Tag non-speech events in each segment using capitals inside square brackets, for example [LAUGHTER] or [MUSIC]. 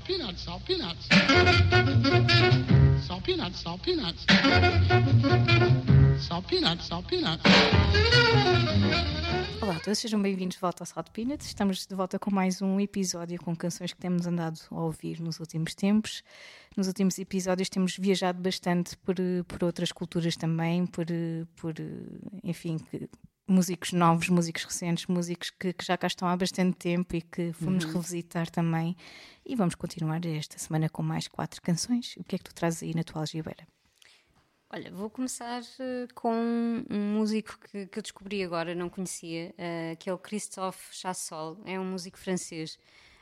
salt peanuts, salt peanuts. Salt peanuts, salt peanuts. Salt peanuts, salt peanuts. Olá a todos, sejam bem-vindos de volta ao Salt Peanuts. Estamos de volta com mais um episódio com canções que temos andado a ouvir nos últimos tempos. Nos últimos episódios temos viajado bastante por, por outras culturas também, por, por enfim, que, músicos novos, músicos recentes, músicos que, que, já cá estão há bastante tempo e que fomos uhum. revisitar também. E vamos continuar esta semana com mais quatro canções. O que é que tu trazes aí na tua algibeira? Olha, vou começar uh, com um músico que, que, eu descobri agora, não conhecia, uh, que é o Christophe Chassol, é um músico francês.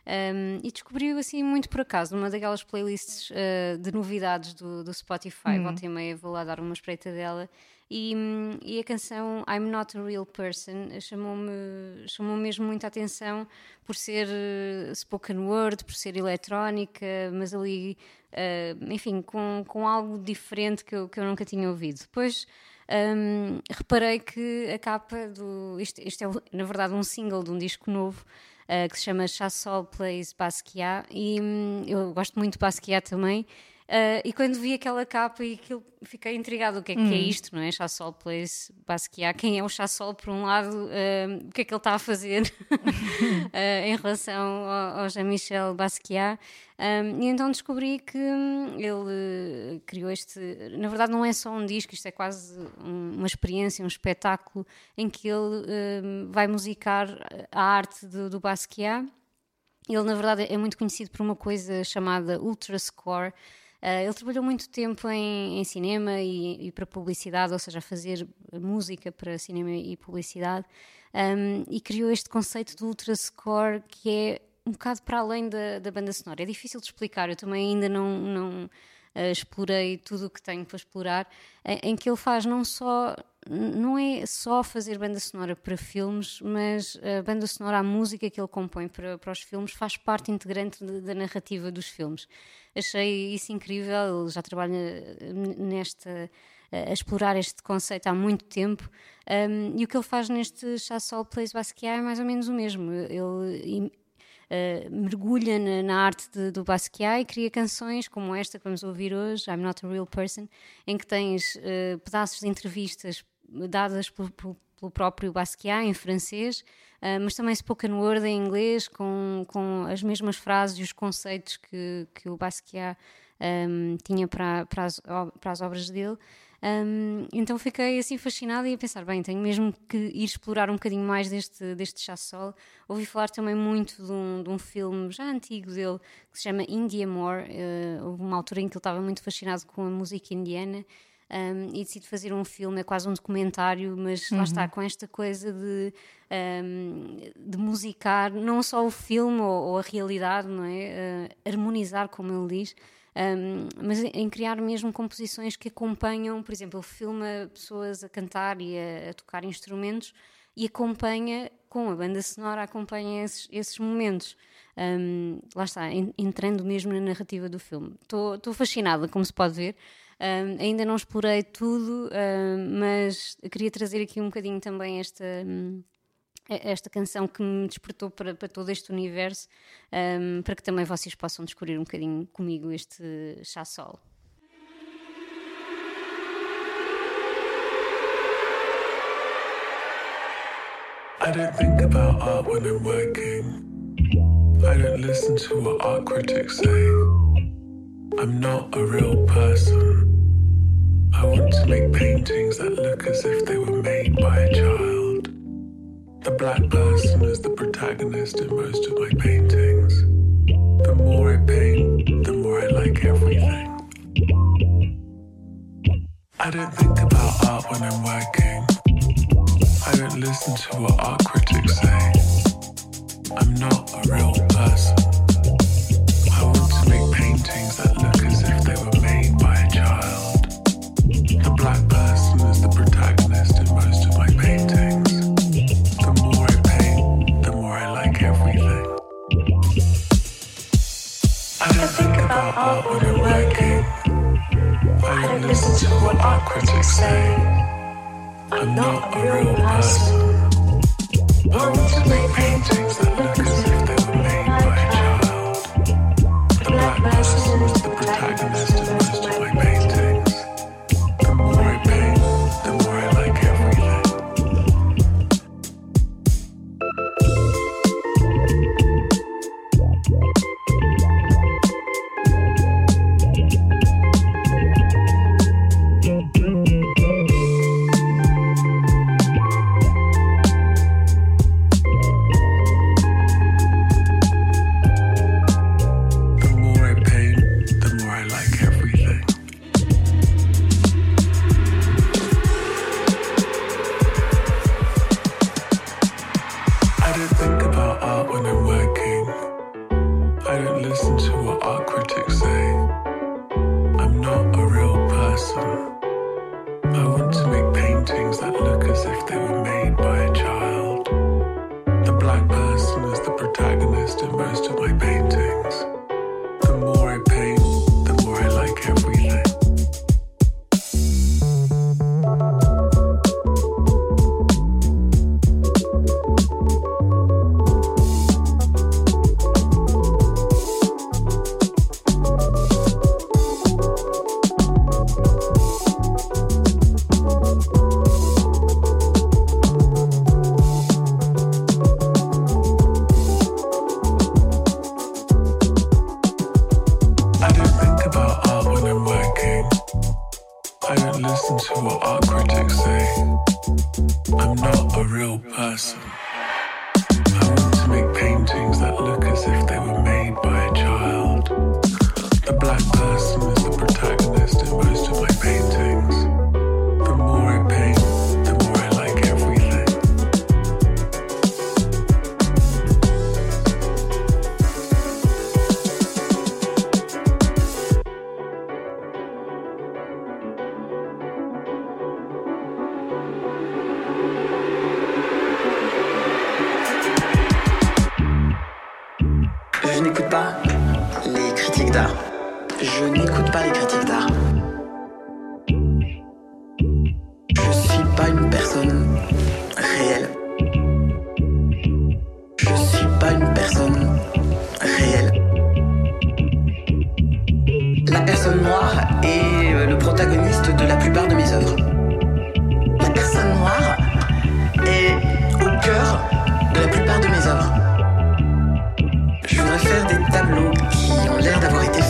Um, e descobriu assim muito por acaso, numa daquelas playlists uh, de novidades do, do Spotify, uhum. volta e meia vou lá dar uma espreita dela. E, e, a canção I'm Not a Real Person chamou-me chamou mesmo muita atenção por ser uh, spoken word, por ser eletrónica, mas ali, uh, enfim, com, com algo diferente que eu, que eu nunca tinha ouvido. Depois um, reparei que a capa do. Isto, isto, é, na verdade, um single de um disco novo. Uh, que se chama Chassol Plays Basquiat e um, eu gosto muito de Basquiat também Uh, e quando vi aquela capa e aquilo, fiquei intrigado. O que é, hum. que é hum. isto, não é? Chassol Place Basquiat. Quem é o Chassol, por um lado? Uh, o que é que ele está a fazer uh, [LAUGHS] em relação ao, ao Jean-Michel Basquiat? Um, e então descobri que hum, ele criou este. Na verdade, não é só um disco, isto é quase um, uma experiência, um espetáculo em que ele hum, vai musicar a arte do, do Basquiat. Ele, na verdade, é muito conhecido por uma coisa chamada Ultra Score, Uh, ele trabalhou muito tempo em, em cinema e, e, para publicidade, ou seja, a fazer música para cinema e publicidade, um, e criou este conceito do ultra score que é um bocado para além da, da banda sonora. É difícil de explicar, eu também ainda não, não uh, explorei tudo o que tenho para explorar, em, em que ele faz não só não é só fazer banda sonora para filmes, mas a banda sonora, a música que ele compõe para, para os filmes, faz parte integrante da narrativa dos filmes. Achei isso incrível, ele já trabalha nesta a explorar este conceito há muito tempo um, e o que ele faz neste Chassol Plays Basquiat é mais ou menos o mesmo. Ele Uh, mergulha na, na arte de, do Basquiat e cria canções como esta que vamos ouvir hoje, I'm Not a Real Person, em que tens uh, pedaços de entrevistas dadas por, pelo próprio Basquiat em francês, uh, mas também spoken word em inglês, com, com as mesmas frases e os conceitos que, que o Basquiat um, tinha para, para, as, para as obras dele. Um, então fiquei assim fascinada e a pensar, bem, tenho mesmo que ir explorar um bocadinho mais deste, deste chassol. Ouvi falar também muito de um, de um filme já antigo dele que se chama India More. Uh, houve uma altura em que ele estava muito fascinado com a música indiana um, e decide fazer um filme, é quase um documentário, mas uhum. lá está, com esta coisa de, um, de musicar não só o filme ou, ou a realidade, não é? Uh, harmonizar, como ele diz. Um, mas em criar mesmo composições que acompanham, por exemplo, ele filma pessoas a cantar e a, a tocar instrumentos e acompanha com a banda sonora, acompanha esses, esses momentos. Um, lá está, entrando mesmo na narrativa do filme. Estou fascinada, como se pode ver. Um, ainda não explorei tudo, um, mas queria trazer aqui um bocadinho também esta. Um, esta canção que me despertou para, para todo este universo, para que também vocês possam descobrir um bocadinho comigo este chá sol. I don't think about art when I'm working. I don't listen to what art critics say. I'm not a real person. I want to make paintings that look as if they were made by a child. The black person is the protagonist in most of my paintings. The more I paint, the more I like everything. I don't think about art when I'm working. I don't listen to what art critics say. I'm not a real person. Everything. I don't think about art when I'm working. I don't listen to what art critics say. I'm not a real person. I want to make paintings that what art critics say. I'm not a real person. I want to make paintings that look as if they were made by a child. The black person is the protagonist in most of my paintings. The more I paint, personne noire est euh, le protagoniste de la plupart de mes œuvres. La personne noire est au cœur de la plupart de mes œuvres. Je voudrais faire des tableaux qui ont l'air d'avoir été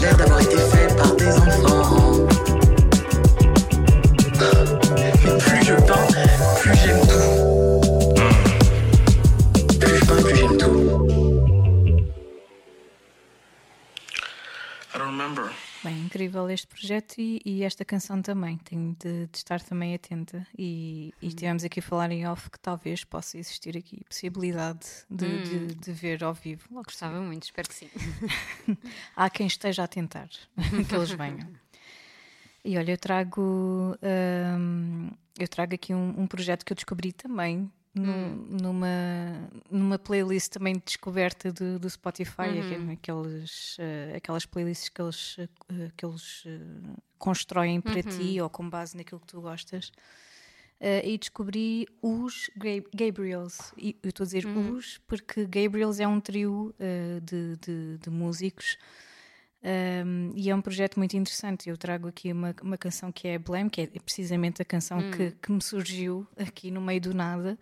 Never like projeto e, e esta canção também. Tenho de, de estar também atenta. E, e estivemos aqui a falar em off que talvez possa existir aqui possibilidade de, de, de ver ao vivo. Logo. Gostava muito, espero que sim. [LAUGHS] Há quem esteja a tentar [LAUGHS] que eles venham. E olha, eu trago, hum, eu trago aqui um, um projeto que eu descobri também num- numa, numa playlist também de descoberta do, do Spotify, aquele- aqueles, eh, aquelas playlists que eles, eh, que eles eh, constroem para ti ou com base naquilo que tu gostas. E descobri os Ga- Gabriels. E eu estou a dizer os porque Gabriels é um trio de, de, de músicos um, e é um projeto muito interessante. Eu trago aqui uma, uma canção que é Blame, que é precisamente a canção que, que me surgiu aqui no meio do nada.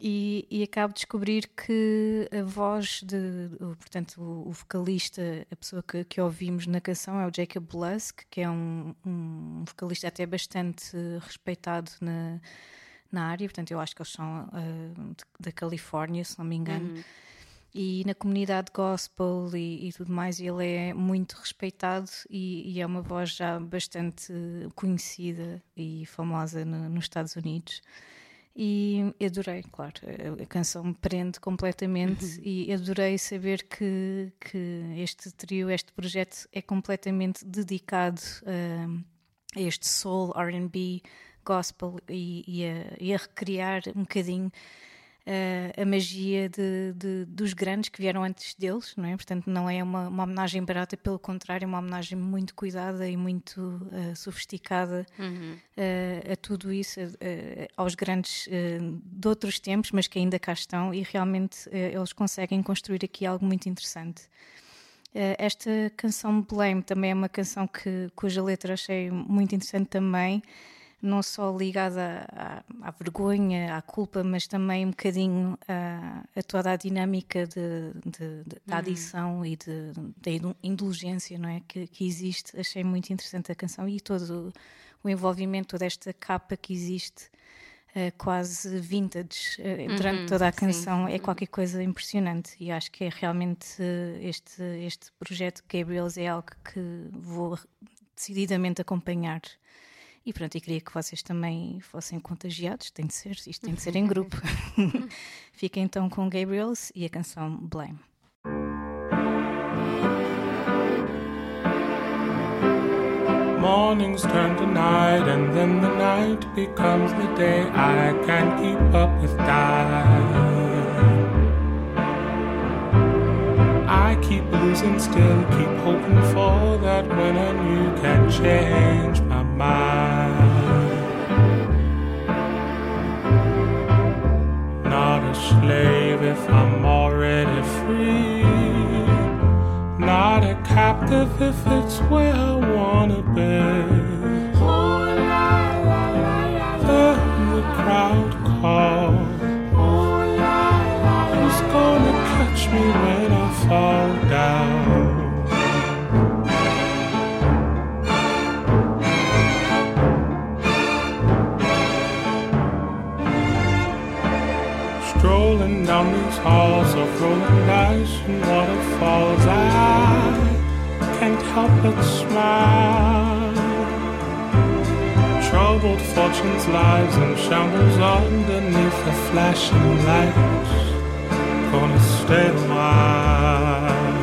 E, e acabo de descobrir que a voz de, portanto, o, o vocalista, a pessoa que, que ouvimos na canção é o Jacob Lusk, que é um, um vocalista até bastante respeitado na, na área, portanto, eu acho que eles são de- da Califórnia, se não me engano e na comunidade gospel e, e tudo mais, ele é muito respeitado e, e é uma voz já bastante conhecida e famosa no- nos Estados Unidos. E adorei, claro, a, canção me prende completamente e adorei saber que, que este trio, este projeto é completamente dedicado a, a este soul, RB, gospel e, e a, e a recriar um bocadinho eh, a magia de, de- dos grandes que vieram antes deles, não é? Portanto, não é uma, uma homenagem barata, pelo contrário, é uma homenagem muito cuidada e muito eh, sofisticada eh, a tudo isso, aos grandes de outros tempos, mas que ainda cá estão, e realmente eles conseguem construir aqui algo muito interessante. Uh, esta canção Blame também é uma canção que, cuja letra achei muito interessante também, não só ligada à, à vergonha, à culpa, mas também um bocadinho a, a toda a dinâmica de, de, de, da uhum. adição e da indulgência não é? que, que existe. Achei muito interessante a canção e todo o envolvimento, toda esta capa que existe uh, quase vintage uh, durante uhum, toda a canção sim. é qualquer coisa impressionante e acho que é realmente uh, este, este projeto Gabriels é algo que vou decididamente acompanhar. E pronto, e queria que vocês também fossem contagiados, tem de ser, isto tem de ser em grupo. [LAUGHS] Fica então com Gabriels e a canção Blame. Mornings turn to night, and then the night becomes the day. I can't keep up with time. I keep losing still, keep hoping for that when and you can change Not a slave if I'm already free not a captive if it's where I wanna be. Then the crowd calls. Who's gonna catch me when I fall down? But smile. Troubled fortunes, lives, and shambles underneath the flashing lights. Gonna stay a while.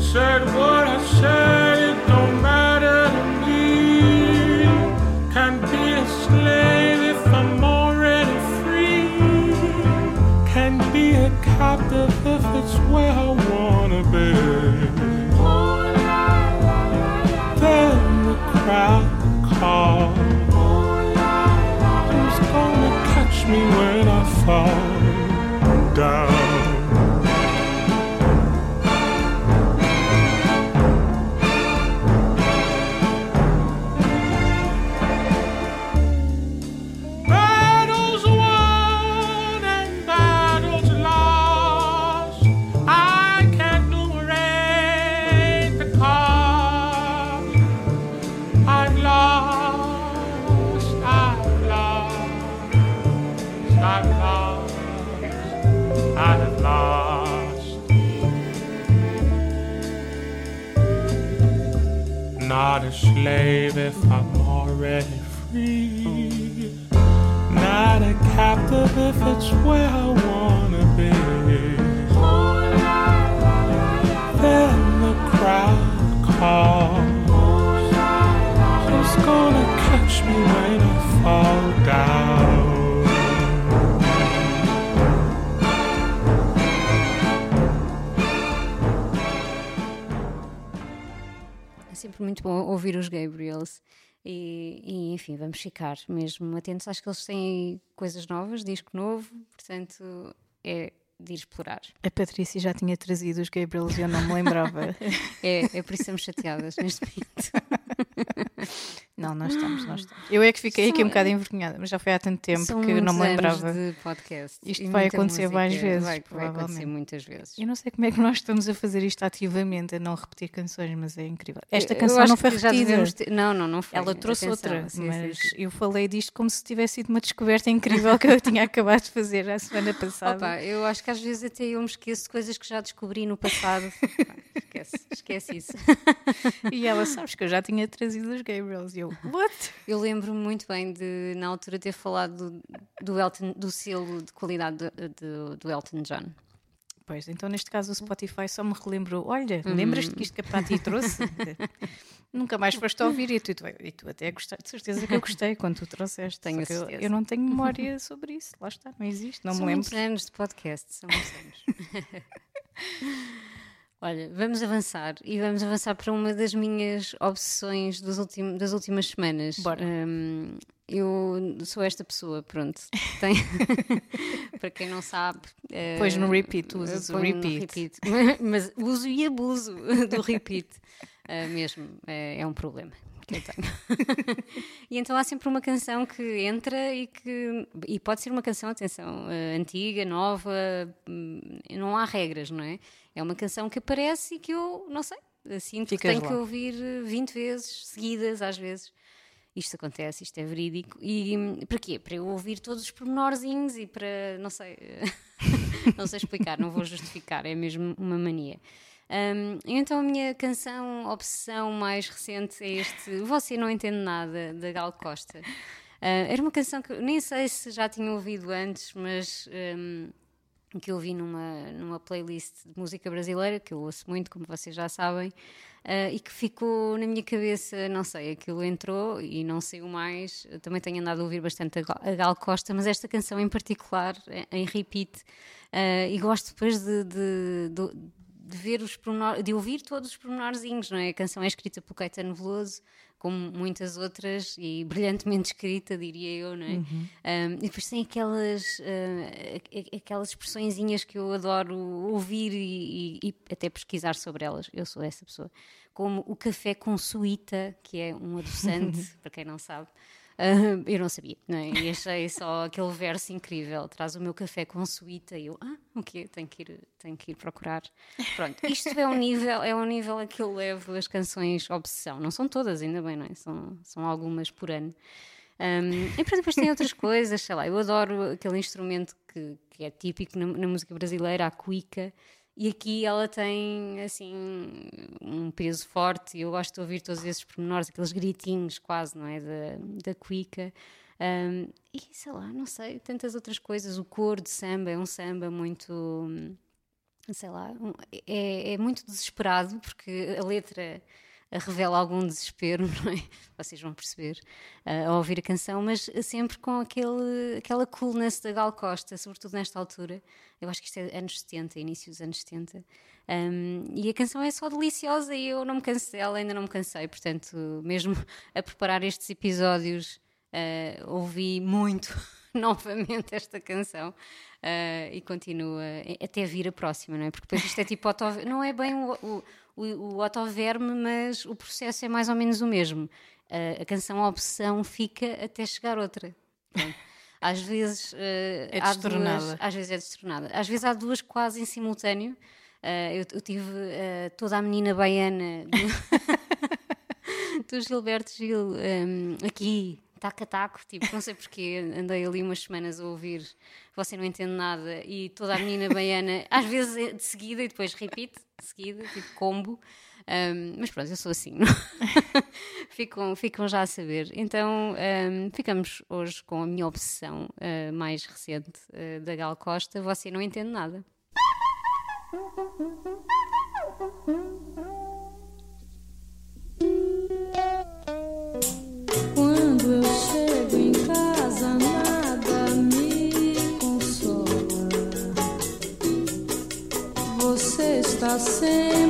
Said what I said, fall down? Muito bom ouvir os Gabriels. E, e, enfim, vamos ficar mesmo atentos. Acho que eles têm coisas novas, disco novo, portanto é de ir explorar. A Patrícia já tinha trazido os Gabriels e eu não me lembrava. [LAUGHS] É, é por isso estamos chateadas neste momento. [LAUGHS] não, nós estamos, nós estamos. Eu é que fiquei aqui um bocado envergonhada, mas já foi há tanto tempo São que não me lembrava. de podcast. Isto vai acontecer mais vezes, Vai, vai acontecer muitas vezes. Eu não sei como é que nós estamos a fazer isto ativamente, a não repetir canções, mas é incrível. Esta canção não foi repetida. ter- Não, não, não foi. Ela trouxe Atenção, outra, sim, sim, mas sim. eu falei disto como se tivesse sido uma descoberta incrível que eu tinha [LAUGHS] acabado de fazer a semana passada. Opa, eu acho que às vezes até eu me esqueço de coisas que já descobri no passado. [LAUGHS] Esquece, esquece isso. E ela, sabes que eu já tinha trazido os Gabriels. E eu, what? Eu lembro-me muito bem de, na altura, ter falado do, do, Elton, do selo de qualidade do, do- Elton John. Pois, então neste caso o Spotify só me relembrou: olha, Uhum. lembras-te que isto que a Pati trouxe? [LAUGHS] Nunca mais foste a ouvir e tu, e tu até gostaste, de certeza que eu gostei quando tu trouxeste. Tenho eu, eu não tenho [LAUGHS] memória sobre isso, lá está, não existe, não são me lembro. muitos anos de podcast, são muitos anos. [LAUGHS] Olha, vamos avançar e vamos avançar para uma das minhas obsessões ultim- das últimas semanas. Bora. Hum, eu sou esta pessoa, pronto. Tem... [LAUGHS] Para quem não sabe. eh, Pois no repeat, usas o no repeat. [LAUGHS] Mas uso e abuso do repeat. eh, mesmo, é, é um problema que eu tenho. [LAUGHS] e então há sempre uma canção que entra e que. E pode ser uma canção, atenção, eh, antiga, nova, hum, não há regras, não é? É uma canção que aparece e que eu, não sei, sinto Ficas que tenho lá. que ouvir eh, 20 vezes, seguidas, às vezes. Isto acontece, isto é verídico. E hum, para quê? Para eu ouvir todos os pormenorzinhos e para, não sei, [LAUGHS] não sei explicar, não vou justificar, é mesmo uma mania. Hum, então a minha canção obsessão mais recente é este Você Não Entende Nada, da Gal Costa. Ah, era uma canção que nem sei se já tinha ouvido antes, mas hum, que eu ouvi numa, numa playlist de música brasileira, que eu ouço muito, como vocês já sabem, ah, e que ficou na minha cabeça, não sei, aquilo entrou e não saiu mais. Eu também tenho andado a ouvir bastante a Gal- Costa, mas esta canção em particular, em- em repeat, ah, e gosto depois de, de- de- de ver os pormenor- de ouvir todos os pormenorzinhos, não é? A canção é escrita pelo Caetano Veloso, como muitas outras, e brilhantemente escrita, diria eu, não é? Um, e depois tem aquelas, uh, aquelas expressõezinhas que eu adoro ouvir e, e- e até pesquisar sobre elas. Eu sou essa pessoa. Como o café com suíta, que é um adoçante, [LAUGHS] para quem não sabe. Uh, eu não sabia, não é? E achei só aquele verso incrível. Traz o meu café com suíta e eu, ah, o quê? Tenho que ir, tenho que ir procurar. Pronto, isto é um nível, é um nível a que eu levo as canções obsessão. Não são todas, ainda bem, não é? São, são algumas por ano. Um, e depois, tem outras coisas, sei lá, eu adoro aquele instrumento que, que é típico na, na música brasileira, a cuica, e aqui ela tem assim um peso forte, eu gosto de ouvir todos esses pormenores, aqueles gritinhos quase, não é? Da, da cuica. Um, e sei lá, não sei, tantas outras coisas. O cor de samba é um samba muito. hum, sei lá, é, é muito desesperado porque a letra revela algum desespero, [LAUGHS] não é? Vocês vão perceber eh, ao ouvir a canção, mas sempre com aquele, aquela coolness da Gal Costa, sobretudo nesta altura. Eu acho que isto é anos 70, início dos anos 70. Um, e a canção é só deliciosa e eu não me canso dela, ainda não me cansei, portanto, mesmo [LAUGHS] a preparar estes episódios, eh, ouvi muito [LAUGHS] [LAUGHS] novamente esta canção eh, e continua até vir a próxima, não é? Porque depois isto é tipo auto, [LAUGHS] não é bem o, o, o, o autoverme, mas o processo é mais ou menos o mesmo. Eh, a canção a obsessão fica até chegar outra. Pronto. Às vezes eh, [LAUGHS] É há duas- às vezes é destronada. Às vezes há duas quase em simultâneo. Eu, eu tive toda a menina baiana do, do Gilberto Gil um, aqui, taco a taco, tipo, não sei porquê, andei ali umas semanas a ouvir Você Não Entende Nada e toda a menina baiana, às vezes é de seguida e depois repeat, de seguida, tipo combo. Um, mas pronto, eu sou assim. [LAUGHS] ficam, ficam já a saber. Então, um, ficamos hoje com a minha obsessão uh, mais recente uh, da Gal Costa. Você não entende nada. Está sempre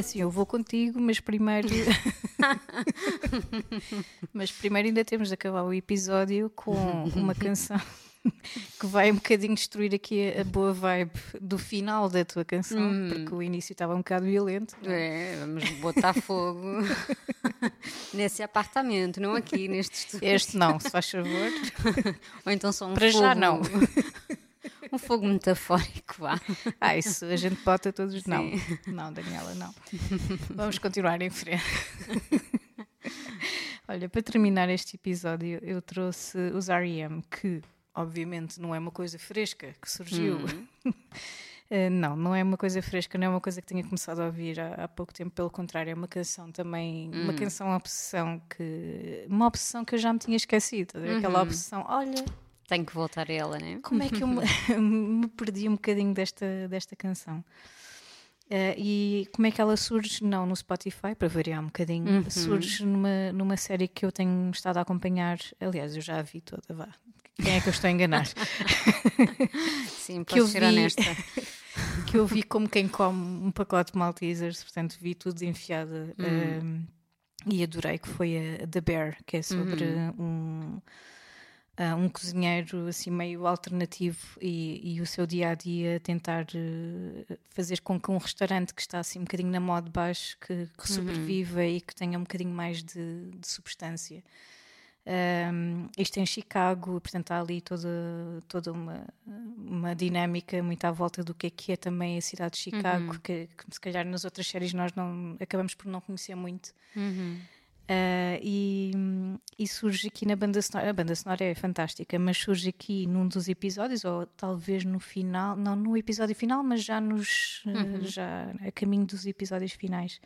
É assim, eu vou contigo, mas primeiro. [LAUGHS] mas primeiro ainda temos de acabar o episódio com uma canção [LAUGHS] que vai um bocadinho destruir aqui a boa vibe do final da tua canção, porque o início estava um bocado violento. É, vamos botar fogo [LAUGHS] nesse apartamento, não aqui, neste estúdio. Este não, se faz favor. Ou então só um Para fogo. já não. Um fogo metafórico, vá. [LAUGHS] Ah, isso a gente bota todos. Não, não, Daniela, não. Vamos continuar em frente. [LAUGHS] Olha, para terminar este episódio, eu trouxe os R.E.M., que obviamente não é uma coisa fresca que surgiu. [LAUGHS] Eh, não, não é uma coisa fresca, não é uma coisa que tenha começado a ouvir há, há pouco tempo, pelo contrário, é uma canção também, uma canção obsessão que. Uma obsessão que eu já me tinha esquecido. Aquela obsessão, olha, Tenho que voltar a ela, né? como é que eu me, [LAUGHS] [LAUGHS] me perdi um bocadinho desta, desta canção? Eh, e como é que ela surge? Não no Spotify, para variar um bocadinho. Surge numa, numa série que eu tenho estado a acompanhar. Aliás, eu já a vi toda, vá. Quem é que eu estou a enganar? [LAUGHS] Sim, que eu ser vi- honesta. que eu vi como quem come um pacote de Maltesers, portanto vi tudo enfiada um, e adorei que foi a The Bear, que é sobre um, um cozinheiro assim meio alternativo e, e o seu dia a dia tentar eh, fazer com que um restaurante que está assim um bocadinho na moda de baixo que, que sobreviva e que tenha um bocadinho mais de, de substância. Um, isto é em Chicago, portanto há ali toda, toda uma, uma dinâmica muito à volta do que é que é também a cidade de Chicago, que, que se calhar nas outras séries nós não acabamos por não conhecer muito. Uh, e, e surge aqui na banda sonora, a banda sonora é fantástica, mas surge aqui num dos episódios, ou talvez no final, não no episódio final, mas já nos uh, já a caminho dos episódios finais.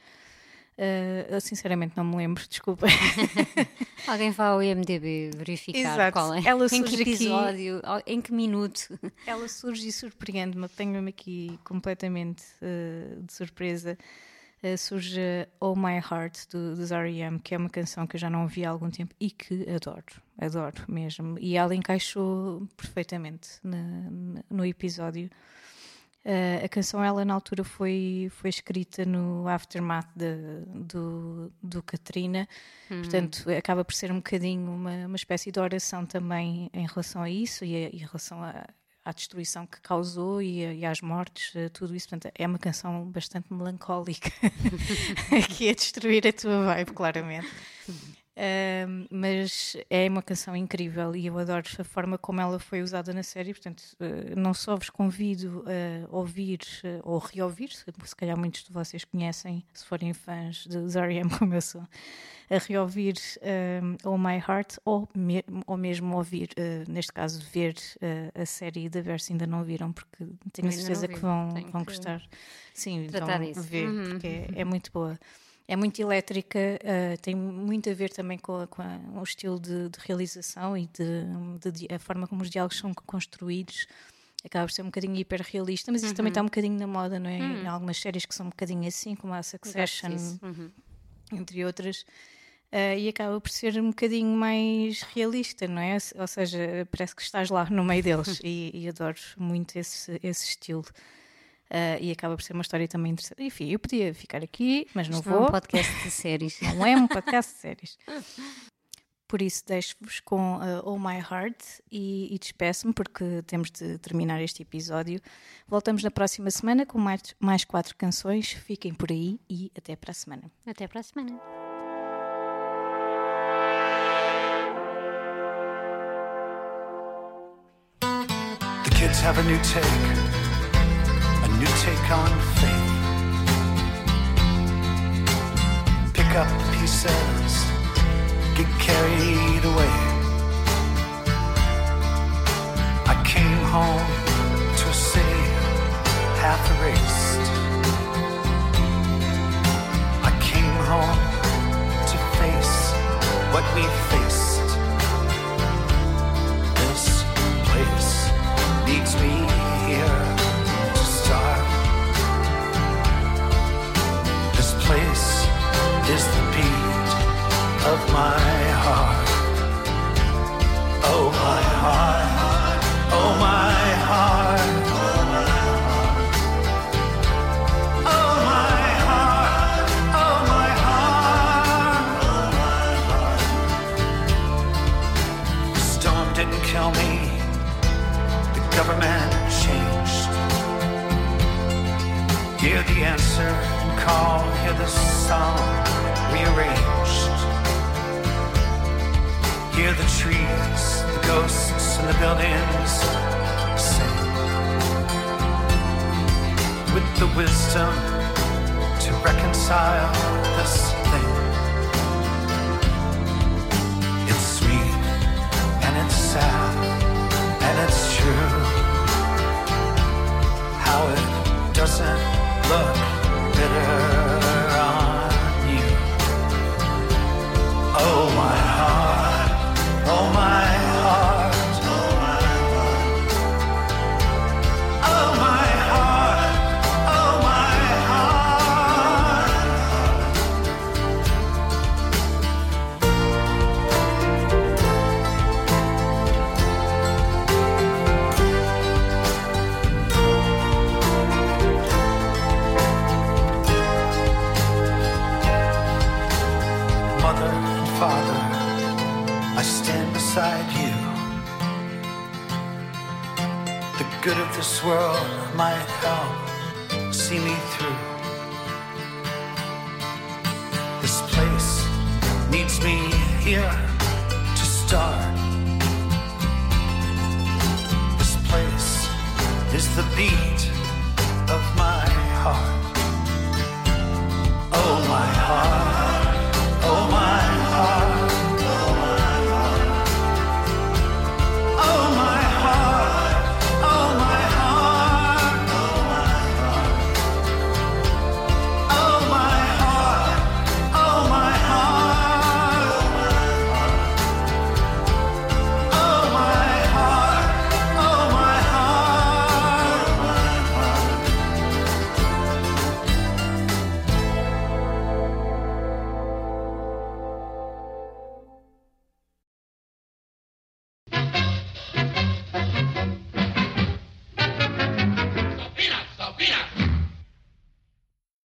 Uh, eu sinceramente não me lembro, [LAUGHS] desculpa. [LAUGHS] Alguém vá ao IMDB verificar Exato. qual é. Ela [LAUGHS] em que aqui- episódio, ao- em que minuto. Ela surge e surpreende-me, tenho-me aqui completamente uh, de surpresa. Uh, surge Oh My Heart do, dos R.E.M., que é uma canção que eu já não ouvi há algum tempo e que adoro, adoro mesmo. E ela encaixou perfeitamente na- no episódio. Uh, a canção, ela na altura foi, foi escrita no aftermath de- do, do Katrina, portanto acaba por ser um bocadinho uma, uma espécie de oração também em relação a isso e, a- e em relação a- à destruição que causou e, a- e às mortes, eh, tudo isso. Portanto, é uma canção bastante melancólica [LAUGHS] que é destruir a tua vibe, claramente. Mas é uma canção incrível e eu adoro a forma como ela foi usada na série. Portanto, uh, não só vos convido a ouvir uh, ou reouvir, se se calhar muitos de vocês conhecem, se forem fãs de Zariam [LAUGHS] como eu sou, a reouvir um, Oh My Heart ou, me- ou mesmo ouvir, uh, neste caso, ver a série da Versa ainda não viram, porque tenho a certeza vi, que vão, vão que gostar. Sim, então disso. ver, Uhum. porque é, é muito boa. É muito elétrica, uh, tem muito a ver também com, a- com a- o estilo de, de realização e de, de a forma como os diálogos são construídos. acaba por ser um bocadinho hiperrealista, mas isso também está um bocadinho na moda, não é? Em algumas séries que são um bocadinho assim, como a Succession. Uhum. entre outras. ah, e acaba por ser um bocadinho mais realista, não é? Ou seja, parece que estás lá no meio deles [LAUGHS] e, e adoro muito esse, esse estilo. Ah, e acaba por ser uma história também interessante. Enfim, eu podia ficar aqui, mas não Isto não é vou. um podcast de séries. Não é um podcast de séries. [LAUGHS] Por isso, deixo-vos com uh, All My Heart e, e despeço-me, porque temos de terminar este episódio. Voltamos na próxima semana com mais, mais quatro canções. Fiquem por aí e até para a semana. Até para a semana. The kids have a new take, new take on faith. Pick up the pieces, get carried away. I came home to a city half erased. I came home to face what we faced. This place needs me song rearranged. Hear the trees, the ghosts, and the buildings sing. With the wisdom to reconcile this thing. It's sweet and it's sad and it's true how it doesn't look bitter world might help see me through. This place needs me here to start. This place is the beat of my heart. Oh, my heart.